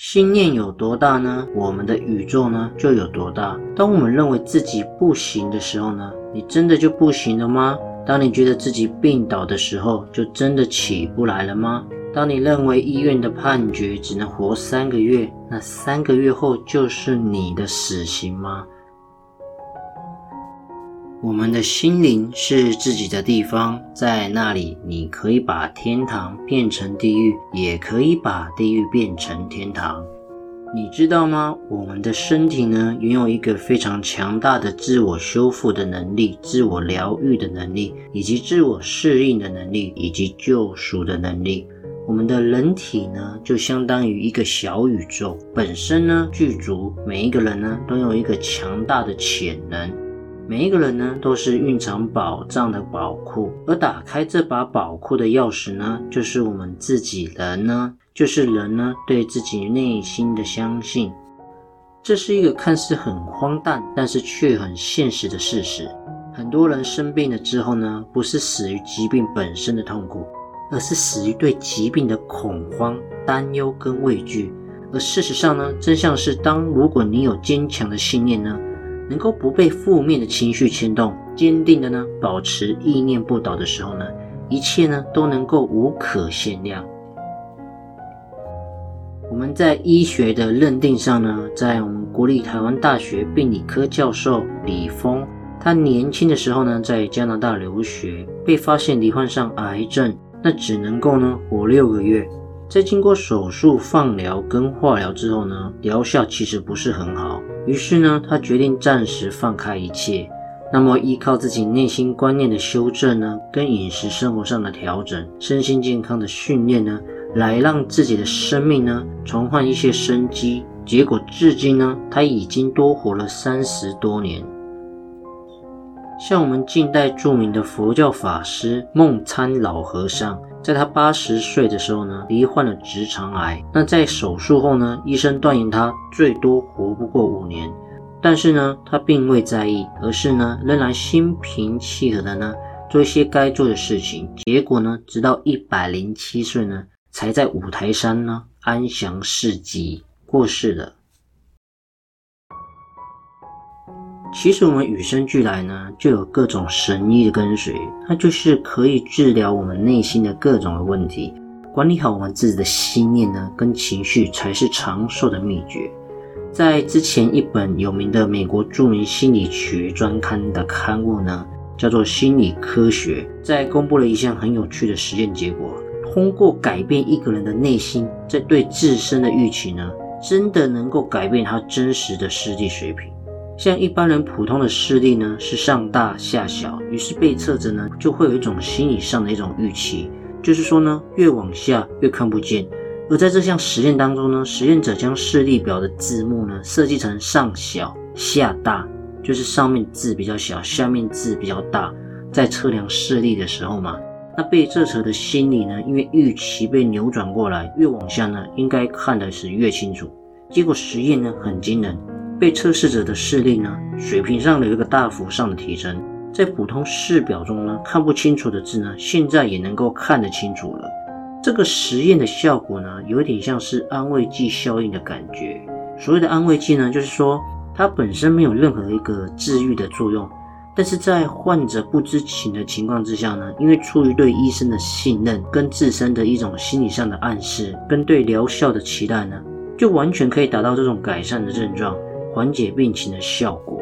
心念有多大呢？我们的宇宙呢就有多大。当我们认为自己不行的时候呢，你真的就不行了吗？当你觉得自己病倒的时候，就真的起不来了吗？当你认为医院的判决只能活三个月，那三个月后就是你的死刑吗？我们的心灵是自己的地方，在那里，你可以把天堂变成地狱，也可以把地狱变成天堂。你知道吗？我们的身体呢，拥有一个非常强大的自我修复的能力、自我疗愈的能力，以及自我适应的能力，以及救赎的能力。我们的人体呢，就相当于一个小宇宙，本身呢具足，每一个人呢都有一个强大的潜能。每一个人呢，都是蕴藏宝藏的宝库，而打开这把宝库的钥匙呢，就是我们自己人呢，就是人呢对自己内心的相信。这是一个看似很荒诞，但是却很现实的事实。很多人生病了之后呢，不是死于疾病本身的痛苦，而是死于对疾病的恐慌、担忧跟畏惧。而事实上呢，真相是，当如果你有坚强的信念呢。能够不被负面的情绪牵动，坚定的呢保持意念不倒的时候呢，一切呢都能够无可限量。我们在医学的认定上呢，在我们国立台湾大学病理科教授李峰，他年轻的时候呢在加拿大留学，被发现罹患上癌症，那只能够呢活六个月。在经过手术、放疗跟化疗之后呢，疗效其实不是很好。于是呢，他决定暂时放开一切，那么依靠自己内心观念的修正呢，跟饮食生活上的调整、身心健康的训练呢，来让自己的生命呢重焕一些生机。结果至今呢，他已经多活了三十多年。像我们近代著名的佛教法师梦参老和尚，在他八十岁的时候呢，罹患了直肠癌。那在手术后呢，医生断言他最多活不过五年。但是呢，他并未在意，而是呢，仍然心平气和的呢，做一些该做的事情。结果呢，直到一百零七岁呢，才在五台山呢安详逝疾过世了。其实我们与生俱来呢，就有各种神医的跟随，它就是可以治疗我们内心的各种的问题。管理好我们自己的心念呢，跟情绪才是长寿的秘诀。在之前一本有名的美国著名心理学专刊的刊物呢，叫做《心理科学》，在公布了一项很有趣的实验结果：通过改变一个人的内心，在对自身的预期呢，真的能够改变他真实的实际水平。像一般人普通的视力呢是上大下小，于是被测者呢就会有一种心理上的一种预期，就是说呢越往下越看不见。而在这项实验当中呢，实验者将视力表的字幕呢设计成上小下大，就是上面字比较小，下面字比较大。在测量视力的时候嘛，那被测者的心理呢，因为预期被扭转过来，越往下呢应该看的是越清楚。结果实验呢很惊人。被测试者的视力呢，水平上有一个大幅上的提升，在普通视表中呢看不清楚的字呢，现在也能够看得清楚了。这个实验的效果呢，有点像是安慰剂效应的感觉。所谓的安慰剂呢，就是说它本身没有任何一个治愈的作用，但是在患者不知情的情况之下呢，因为出于对医生的信任，跟自身的一种心理上的暗示，跟对疗效的期待呢，就完全可以达到这种改善的症状。缓解病情的效果，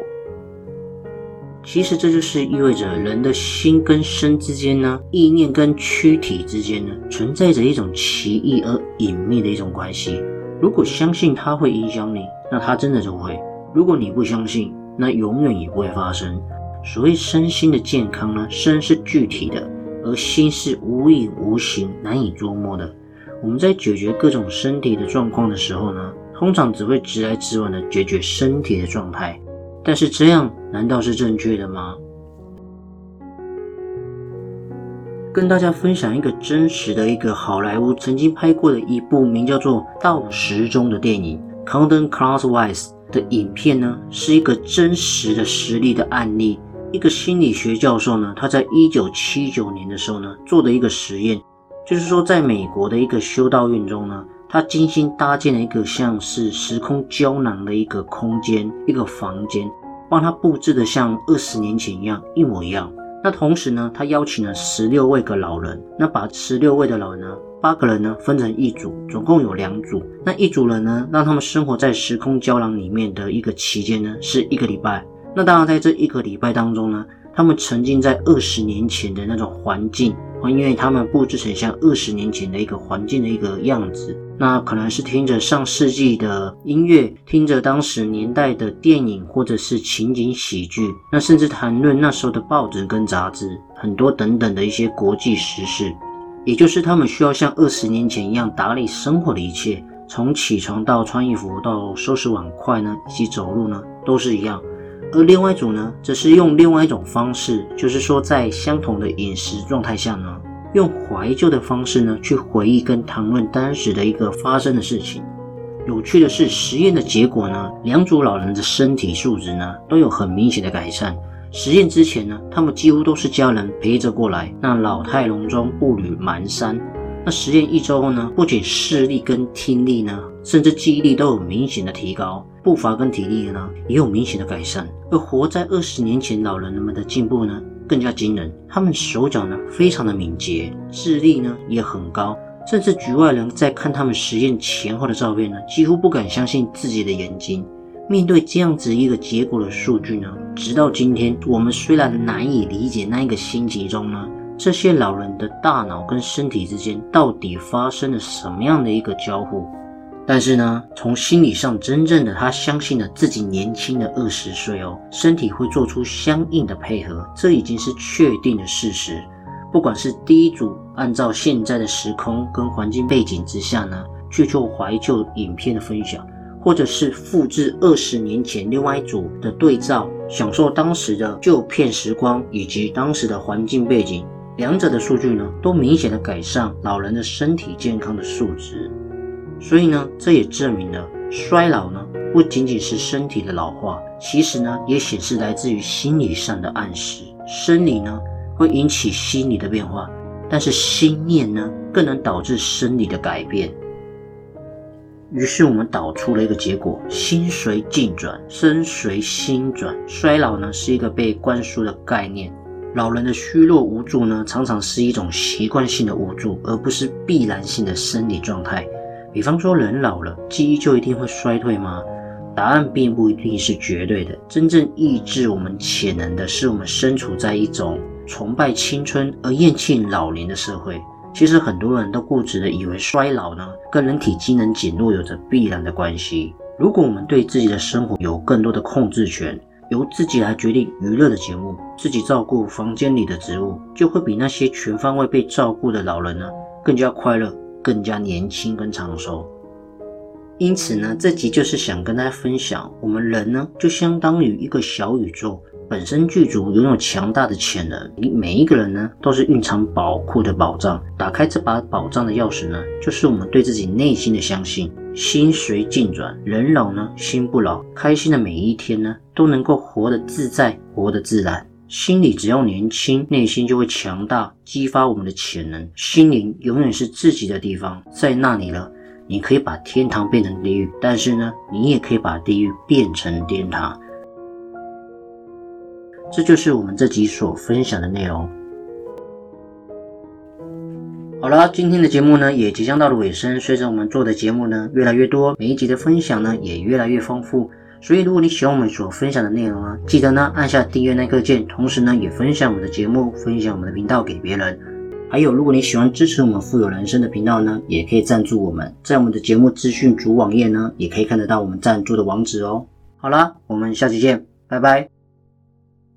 其实这就是意味着人的心跟身之间呢，意念跟躯体之间呢，存在着一种奇异而隐秘的一种关系。如果相信它会影响你，那它真的就会；如果你不相信，那永远也不会发生。所谓身心的健康呢，身是具体的，而心是无影无形、难以捉摸的。我们在解决各种身体的状况的时候呢，通常只会直来直往的解决身体的状态，但是这样难道是正确的吗？跟大家分享一个真实的一个好莱坞曾经拍过的一部名叫做《到时钟》的电影《c o n d o n Crosswise》的影片呢，是一个真实的实例的案例。一个心理学教授呢，他在一九七九年的时候呢，做的一个实验，就是说，在美国的一个修道院中呢，他精心搭建了一个像是时空胶囊的一个空间，一个房间，帮他布置的像二十年前一样一模一样。那同时呢，他邀请了十六位个老人，那把十六位的老人呢，八个人呢分成一组，总共有两组。那一组人呢，让他们生活在时空胶囊里面的一个期间呢，是一个礼拜。那当然，在这一个礼拜当中呢，他们沉浸在二十年前的那种环境，因为他们布置成像二十年前的一个环境的一个样子。那可能是听着上世纪的音乐，听着当时年代的电影，或者是情景喜剧，那甚至谈论那时候的报纸跟杂志，很多等等的一些国际时事。也就是他们需要像二十年前一样打理生活的一切，从起床到穿衣服到收拾碗筷呢，以及走路呢，都是一样。而另外一组呢，则是用另外一种方式，就是说在相同的饮食状态下呢，用怀旧的方式呢，去回忆跟谈论当时的一个发生的事情。有趣的是，实验的结果呢，两组老人的身体素质呢，都有很明显的改善。实验之前呢，他们几乎都是家人陪着过来，那老态龙钟，步履蹒跚。那实验一周后呢，不仅视力跟听力呢，甚至记忆力都有明显的提高，步伐跟体力呢也有明显的改善。而活在二十年前老人们的进步呢，更加惊人。他们手脚呢非常的敏捷，智力呢也很高，甚至局外人在看他们实验前后的照片呢，几乎不敢相信自己的眼睛。面对这样子一个结果的数据呢，直到今天，我们虽然难以理解那一个心情中呢。这些老人的大脑跟身体之间到底发生了什么样的一个交互？但是呢，从心理上真正的他相信了自己年轻的二十岁哦，身体会做出相应的配合，这已经是确定的事实。不管是第一组按照现在的时空跟环境背景之下呢，去做怀旧影片的分享，或者是复制二十年前另外一组的对照，享受当时的旧片时光以及当时的环境背景。两者的数据呢，都明显的改善老人的身体健康的数值，所以呢，这也证明了衰老呢不仅仅是身体的老化，其实呢也显示来自于心理上的暗示。生理呢会引起心理的变化，但是心念呢更能导致生理的改变。于是我们导出了一个结果：心随境转，身随心转。衰老呢是一个被灌输的概念。老人的虚弱无助呢，常常是一种习惯性的无助，而不是必然性的生理状态。比方说，人老了，记忆就一定会衰退吗？答案并不一定是绝对的。真正抑制我们潜能的，是我们身处在一种崇拜青春而厌弃老龄的社会。其实，很多人都固执的以为衰老呢，跟人体机能减弱有着必然的关系。如果我们对自己的生活有更多的控制权，由自己来决定娱乐的节目，自己照顾房间里的植物，就会比那些全方位被照顾的老人呢更加快乐、更加年轻跟长寿。因此呢，这集就是想跟大家分享，我们人呢就相当于一个小宇宙。本身剧组拥有强大的潜能，你每一个人呢都是蕴藏宝库的宝藏。打开这把宝藏的钥匙呢，就是我们对自己内心的相信。心随境转，人老呢心不老。开心的每一天呢，都能够活得自在，活得自然。心里只要年轻，内心就会强大，激发我们的潜能。心灵永远是自己的地方，在那里了，你可以把天堂变成地狱，但是呢，你也可以把地狱变成天堂。这就是我们这集所分享的内容。好了，今天的节目呢也即将到了尾声。随着我们做的节目呢越来越多，每一集的分享呢也越来越丰富。所以如果你喜欢我们所分享的内容啊，记得呢按下订阅那个键，同时呢也分享我们的节目，分享我们的频道给别人。还有，如果你喜欢支持我们富有人生的频道呢，也可以赞助我们，在我们的节目资讯主网页呢也可以看得到我们赞助的网址哦。好啦，我们下期见，拜拜。